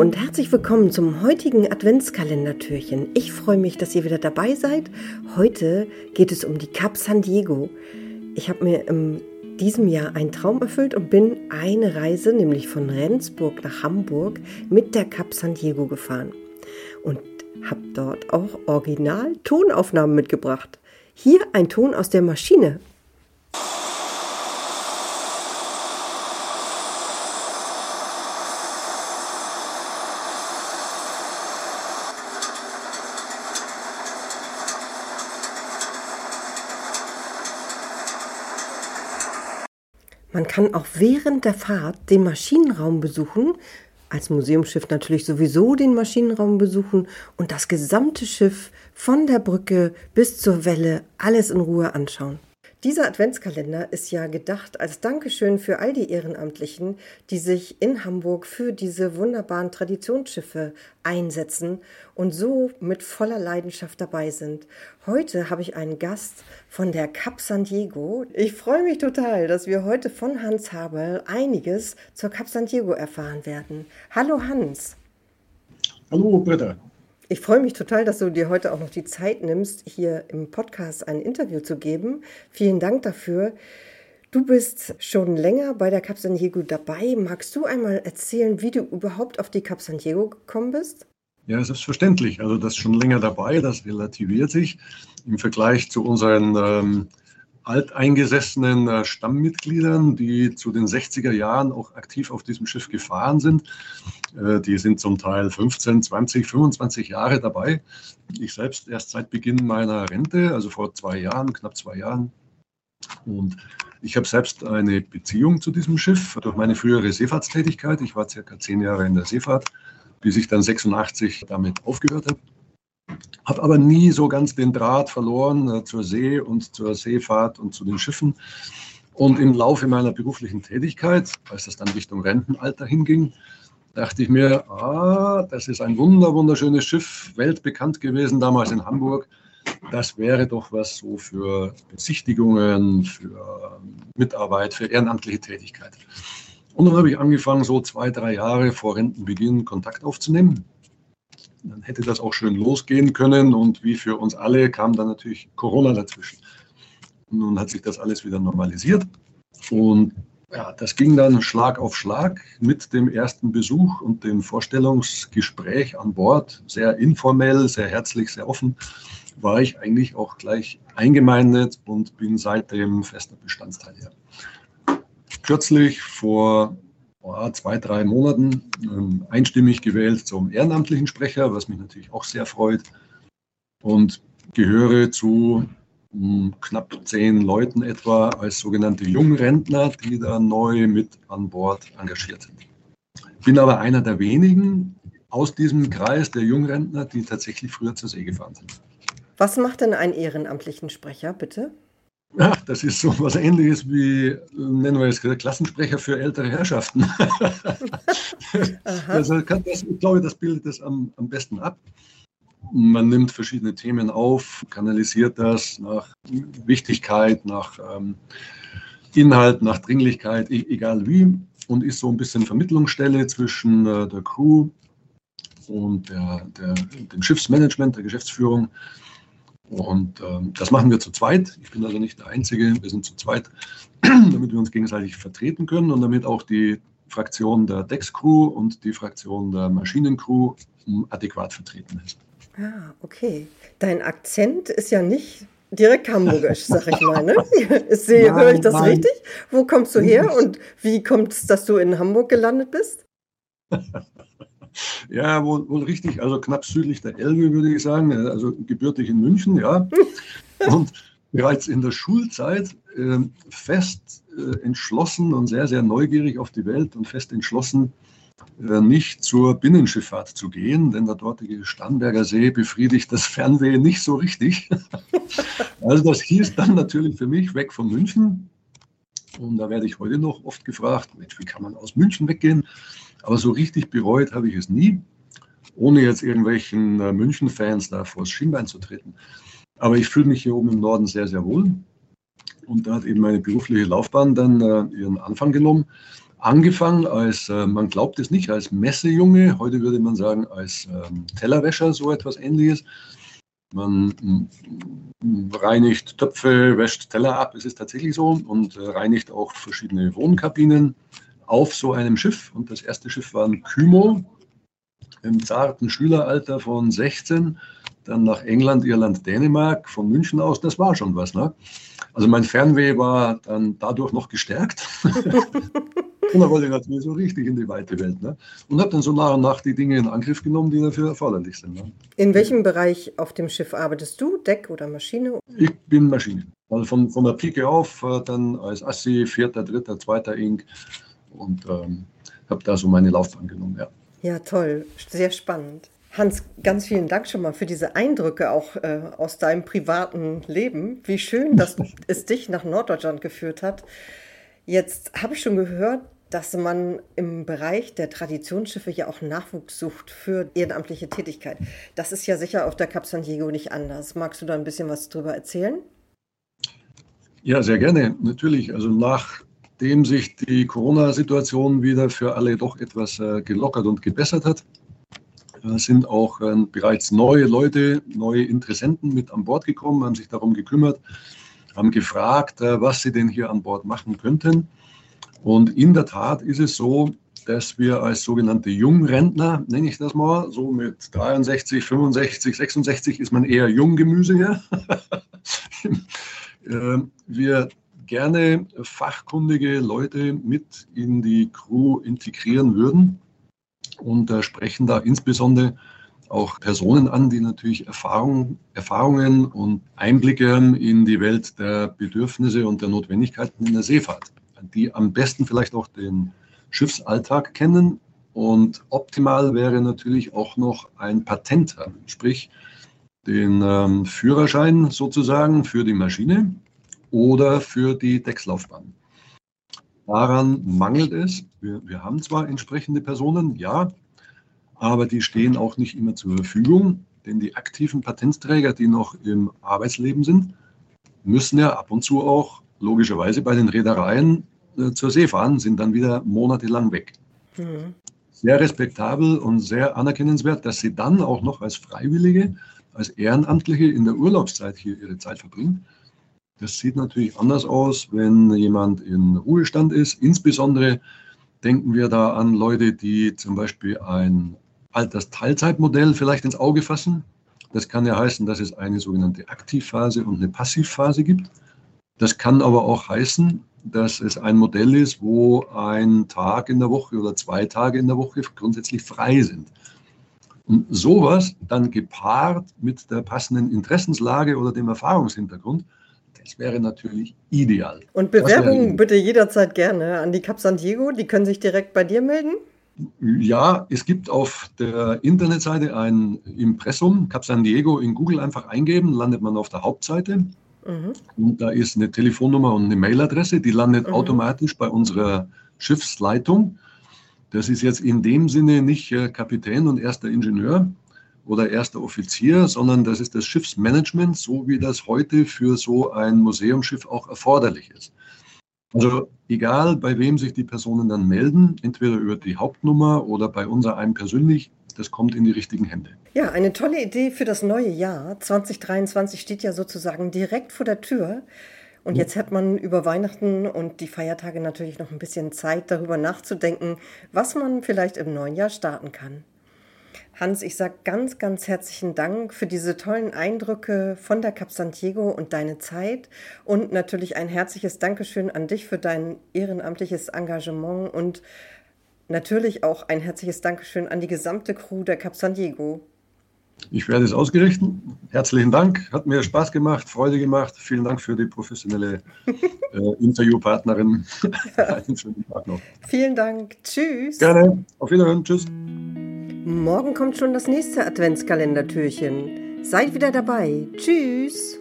und herzlich willkommen zum heutigen Adventskalendertürchen. Ich freue mich, dass ihr wieder dabei seid. Heute geht es um die Cap San Diego. Ich habe mir in diesem Jahr einen Traum erfüllt und bin eine Reise, nämlich von Rendsburg nach Hamburg, mit der Cap San Diego gefahren. Und habe dort auch original Tonaufnahmen mitgebracht. Hier ein Ton aus der Maschine. Man kann auch während der Fahrt den Maschinenraum besuchen, als Museumsschiff natürlich sowieso den Maschinenraum besuchen und das gesamte Schiff von der Brücke bis zur Welle alles in Ruhe anschauen. Dieser Adventskalender ist ja gedacht als Dankeschön für all die Ehrenamtlichen, die sich in Hamburg für diese wunderbaren Traditionsschiffe einsetzen und so mit voller Leidenschaft dabei sind. Heute habe ich einen Gast von der Cap San Diego. Ich freue mich total, dass wir heute von Hans Habel einiges zur Cap San Diego erfahren werden. Hallo Hans. Hallo Britta. Ich freue mich total, dass du dir heute auch noch die Zeit nimmst, hier im Podcast ein Interview zu geben. Vielen Dank dafür. Du bist schon länger bei der Cap San Diego dabei. Magst du einmal erzählen, wie du überhaupt auf die Cap San Diego gekommen bist? Ja, selbstverständlich. Also das ist schon länger dabei, das relativiert sich im Vergleich zu unseren ähm, alteingesessenen äh, Stammmitgliedern, die zu den 60er Jahren auch aktiv auf diesem Schiff gefahren sind. Äh, die sind zum Teil 15, 20, 25 Jahre dabei. Ich selbst erst seit Beginn meiner Rente, also vor zwei Jahren, knapp zwei Jahren. Und ich habe selbst eine Beziehung zu diesem Schiff durch meine frühere Seefahrtstätigkeit. Ich war circa zehn Jahre in der Seefahrt, bis ich dann 86 damit aufgehört habe. Habe aber nie so ganz den Draht verloren äh, zur See und zur Seefahrt und zu den Schiffen. Und im Laufe meiner beruflichen Tätigkeit, als das dann Richtung Rentenalter hinging, dachte ich mir, ah, das ist ein wunder, wunderschönes Schiff, weltbekannt gewesen damals in Hamburg. Das wäre doch was so für Besichtigungen, für Mitarbeit, für ehrenamtliche Tätigkeit. Und dann habe ich angefangen, so zwei, drei Jahre vor Rentenbeginn Kontakt aufzunehmen dann hätte das auch schön losgehen können. Und wie für uns alle kam dann natürlich Corona dazwischen. Nun hat sich das alles wieder normalisiert. Und ja, das ging dann Schlag auf Schlag mit dem ersten Besuch und dem Vorstellungsgespräch an Bord. Sehr informell, sehr herzlich, sehr offen. War ich eigentlich auch gleich eingemeindet und bin seitdem fester Bestandteil hier. Kürzlich vor oh, zwei, drei Monaten ähm, einstimmig gewählt zum ehrenamtlichen Sprecher, was mich natürlich auch sehr freut. Und gehöre zu um, knapp zehn Leuten etwa als sogenannte Jungrentner, die da neu mit an Bord engagiert sind. Bin aber einer der wenigen aus diesem Kreis der Jungrentner, die tatsächlich früher zur See gefahren sind. Was macht denn einen ehrenamtlichen Sprecher, bitte? Ja, das ist so was ähnliches wie, nennen wir es Klassensprecher für ältere Herrschaften. also das, ich glaube, das bildet das am, am besten ab. Man nimmt verschiedene Themen auf, kanalisiert das nach Wichtigkeit, nach ähm, Inhalt, nach Dringlichkeit, e egal wie, und ist so ein bisschen Vermittlungsstelle zwischen äh, der Crew und der, der, dem Schiffsmanagement, der Geschäftsführung und ähm, das machen wir zu zweit. Ich bin also nicht der Einzige, wir sind zu zweit, damit wir uns gegenseitig vertreten können und damit auch die Fraktion der Deckscrew und die Fraktion der Maschinencrew adäquat vertreten ist. Ah, okay. Dein Akzent ist ja nicht direkt hamburgisch, sag ich mal. Ne? höre ich das nein. richtig? Wo kommst du her und wie kommt es, dass du in Hamburg gelandet bist? Ja, wohl, wohl richtig. Also knapp südlich der Elbe, würde ich sagen. Also gebürtig in München, ja. Und bereits in der Schulzeit äh, fest äh, entschlossen und sehr, sehr neugierig auf die Welt und fest entschlossen, äh, nicht zur Binnenschifffahrt zu gehen, denn der dortige Starnberger See befriedigt das Fernweh nicht so richtig. also das hieß dann natürlich für mich weg von München. Und da werde ich heute noch oft gefragt, Mensch, wie kann man aus München weggehen? Aber so richtig bereut habe ich es nie, ohne jetzt irgendwelchen äh, München-Fans da vors Schienbein zu treten. Aber ich fühle mich hier oben im Norden sehr, sehr wohl. Und da hat eben meine berufliche Laufbahn dann äh, ihren Anfang genommen. angefangen als, äh, man glaubt es nicht, als Messejunge, heute würde man sagen als ähm, Tellerwäscher, so etwas ähnliches. Man mm, reinigt Töpfe, wäscht Teller ab, es ist tatsächlich so, und äh, reinigt auch verschiedene Wohnkabinen auf so einem Schiff. Und das erste Schiff war ein Kymo im zarten Schüleralter von 16 dann nach England, Irland, Dänemark, von München aus, das war schon was. Ne? Also mein Fernweh war dann dadurch noch gestärkt. und dann wollte ich natürlich so richtig in die weite Welt. Ne? Und habe dann so nach und nach die Dinge in Angriff genommen, die dafür erforderlich sind. Ne? In welchem Bereich auf dem Schiff arbeitest du? Deck oder Maschine? Ich bin Maschine. Also von, von der Pike auf, äh, dann als Assi, vierter, dritter, zweiter Ink und ähm, habe da so meine Laufbahn genommen. Ja. ja, toll. Sehr spannend. Hans, ganz vielen Dank schon mal für diese Eindrücke auch äh, aus deinem privaten Leben. Wie schön, dass es dich nach Norddeutschland geführt hat. Jetzt habe ich schon gehört, dass man im Bereich der Traditionsschiffe ja auch Nachwuchs sucht für ehrenamtliche Tätigkeit. Das ist ja sicher auf der Cap San Diego nicht anders. Magst du da ein bisschen was drüber erzählen? Ja, sehr gerne, natürlich. Also nachdem sich die Corona-Situation wieder für alle doch etwas äh, gelockert und gebessert hat, sind auch äh, bereits neue Leute, neue Interessenten mit an Bord gekommen, haben sich darum gekümmert, haben gefragt, äh, was sie denn hier an Bord machen könnten. Und in der Tat ist es so, dass wir als sogenannte Jungrentner, nenne ich das mal, so mit 63, 65, 66 ist man eher Junggemüse hier, äh, wir gerne fachkundige Leute mit in die Crew integrieren würden und äh, sprechen da insbesondere auch Personen an, die natürlich Erfahrung, Erfahrungen und Einblicke in die Welt der Bedürfnisse und der Notwendigkeiten in der Seefahrt, die am besten vielleicht auch den Schiffsalltag kennen. Und optimal wäre natürlich auch noch ein Patent sprich den ähm, Führerschein sozusagen für die Maschine oder für die Deckslaufbahn. Daran mangelt es. Wir, wir haben zwar entsprechende Personen, ja, aber die stehen auch nicht immer zur Verfügung, denn die aktiven Patentträger, die noch im Arbeitsleben sind, müssen ja ab und zu auch logischerweise bei den Reedereien äh, zur See fahren, sind dann wieder monatelang weg. Mhm. Sehr respektabel und sehr anerkennenswert, dass sie dann auch noch als Freiwillige, als Ehrenamtliche in der Urlaubszeit hier ihre Zeit verbringen. Das sieht natürlich anders aus, wenn jemand in Ruhestand ist. Insbesondere denken wir da an Leute, die zum Beispiel ein Altersteilzeitmodell vielleicht ins Auge fassen. Das kann ja heißen, dass es eine sogenannte Aktivphase und eine Passivphase gibt. Das kann aber auch heißen, dass es ein Modell ist, wo ein Tag in der Woche oder zwei Tage in der Woche grundsätzlich frei sind. Und sowas dann gepaart mit der passenden Interessenslage oder dem Erfahrungshintergrund, das wäre natürlich ideal. Und Bewerbungen bitte jederzeit gerne an die Cap San Diego. Die können sich direkt bei dir melden. Ja, es gibt auf der Internetseite ein Impressum, Cap San Diego in Google einfach eingeben, landet man auf der Hauptseite. Mhm. Und da ist eine Telefonnummer und eine Mailadresse, die landet mhm. automatisch bei unserer Schiffsleitung. Das ist jetzt in dem Sinne nicht äh, Kapitän und erster Ingenieur, oder erster Offizier, sondern das ist das Schiffsmanagement, so wie das heute für so ein Museumsschiff auch erforderlich ist. Also egal, bei wem sich die Personen dann melden, entweder über die Hauptnummer oder bei unser einem persönlich, das kommt in die richtigen Hände. Ja, eine tolle Idee für das neue Jahr. 2023 steht ja sozusagen direkt vor der Tür. Und jetzt hat man über Weihnachten und die Feiertage natürlich noch ein bisschen Zeit, darüber nachzudenken, was man vielleicht im neuen Jahr starten kann. Hans, ich sage ganz, ganz herzlichen Dank für diese tollen Eindrücke von der Cap Santiago und deine Zeit und natürlich ein herzliches Dankeschön an dich für dein ehrenamtliches Engagement und natürlich auch ein herzliches Dankeschön an die gesamte Crew der Cap Santiago. Ich werde es ausgerichten. Herzlichen Dank. Hat mir Spaß gemacht, Freude gemacht. Vielen Dank für die professionelle äh, Interviewpartnerin. Einen schönen Tag noch. Vielen Dank. Tschüss. Gerne. Auf Wiederhören. Tschüss. Morgen kommt schon das nächste Adventskalendertürchen. Seid wieder dabei. Tschüss.